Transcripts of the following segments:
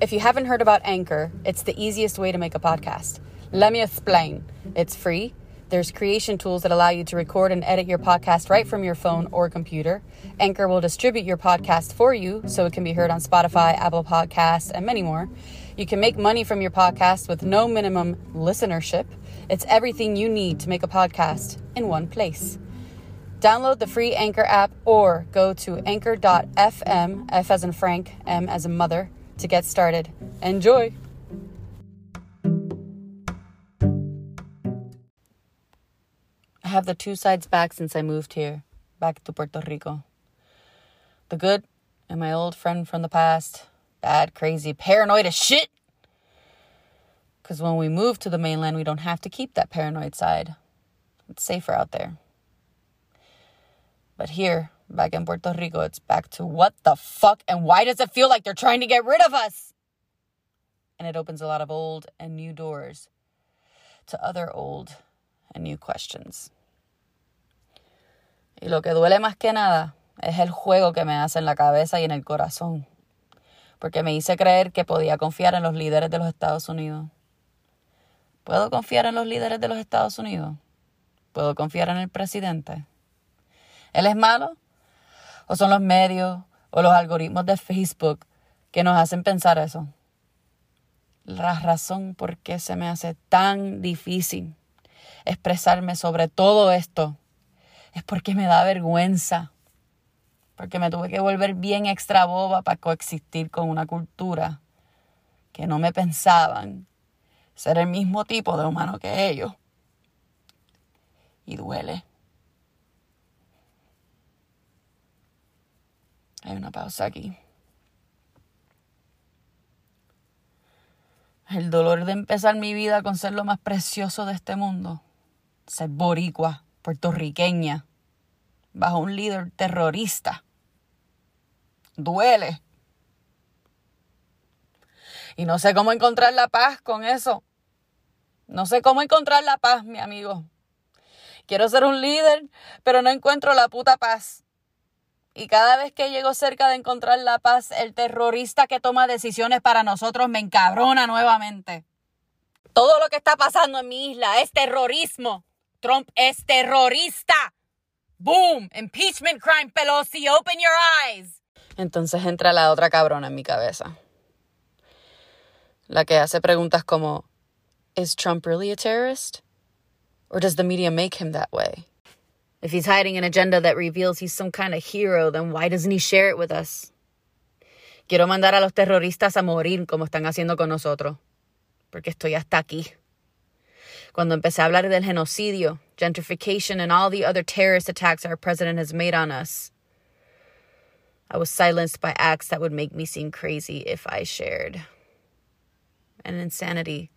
If you haven't heard about Anchor, it's the easiest way to make a podcast. Let me explain. It's free. There's creation tools that allow you to record and edit your podcast right from your phone or computer. Anchor will distribute your podcast for you so it can be heard on Spotify, Apple Podcasts, and many more. You can make money from your podcast with no minimum listenership. It's everything you need to make a podcast in one place. Download the free Anchor app or go to anchor.fm, F as in Frank, M as in mother, to get started. Enjoy! I have the two sides back since I moved here, back to Puerto Rico. The good and my old friend from the past, bad, crazy, paranoid as shit. Because when we move to the mainland, we don't have to keep that paranoid side. It's safer out there. But here, back in Puerto Rico, it's back to what the fuck and why does it feel like they're trying to get rid of us? And it opens a lot of old and new doors to other old and new questions. Y lo que duele más que nada es el juego que me hace en la cabeza y en el corazón. Porque me hice creer que podía confiar en los líderes de los Estados Unidos. ¿Puedo confiar en los líderes de los Estados Unidos? ¿Puedo confiar en el presidente? ¿Él es malo? ¿O son los medios o los algoritmos de Facebook que nos hacen pensar eso? La razón por qué se me hace tan difícil expresarme sobre todo esto es porque me da vergüenza, porque me tuve que volver bien extra boba para coexistir con una cultura que no me pensaban ser el mismo tipo de humano que ellos. Y duele. Hay una pausa aquí. El dolor de empezar mi vida con ser lo más precioso de este mundo. Ser boricua, puertorriqueña, bajo un líder terrorista. Duele. Y no sé cómo encontrar la paz con eso. No sé cómo encontrar la paz, mi amigo. Quiero ser un líder, pero no encuentro la puta paz. Y cada vez que llego cerca de encontrar la paz, el terrorista que toma decisiones para nosotros me encabrona nuevamente. Todo lo que está pasando en mi isla es terrorismo. Trump es terrorista. Boom, impeachment crime, Pelosi, open your eyes. Entonces entra la otra cabrona en mi cabeza. La que hace preguntas como, ¿Is Trump really a terrorist? Or does the media make him that way? If he's hiding an agenda that reveals he's some kind of hero, then why doesn't he share it with us? Quiero mandar a los terroristas a morir como están haciendo con nosotros, porque estoy hasta aquí. Cuando empecé a hablar del genocidio, gentrification, and all the other terrorist attacks our president has made on us, I was silenced by acts that would make me seem crazy if I shared. And insanity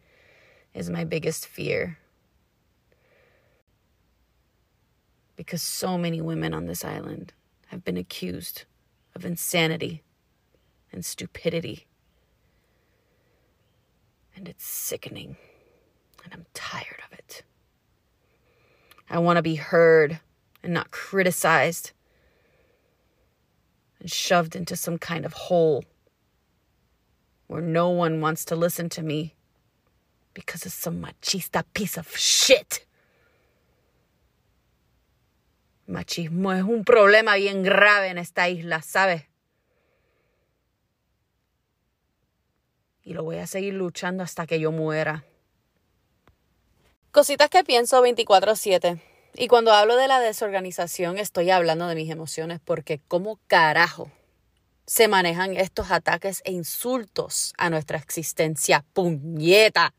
is my biggest fear. Because so many women on this island have been accused of insanity and stupidity. And it's sickening, and I'm tired of it. I want to be heard and not criticized and shoved into some kind of hole where no one wants to listen to me because of some machista piece of shit. Machismo es un problema bien grave en esta isla, ¿sabes? Y lo voy a seguir luchando hasta que yo muera. Cositas que pienso 24/7. Y cuando hablo de la desorganización estoy hablando de mis emociones porque ¿cómo carajo se manejan estos ataques e insultos a nuestra existencia? Puñeta.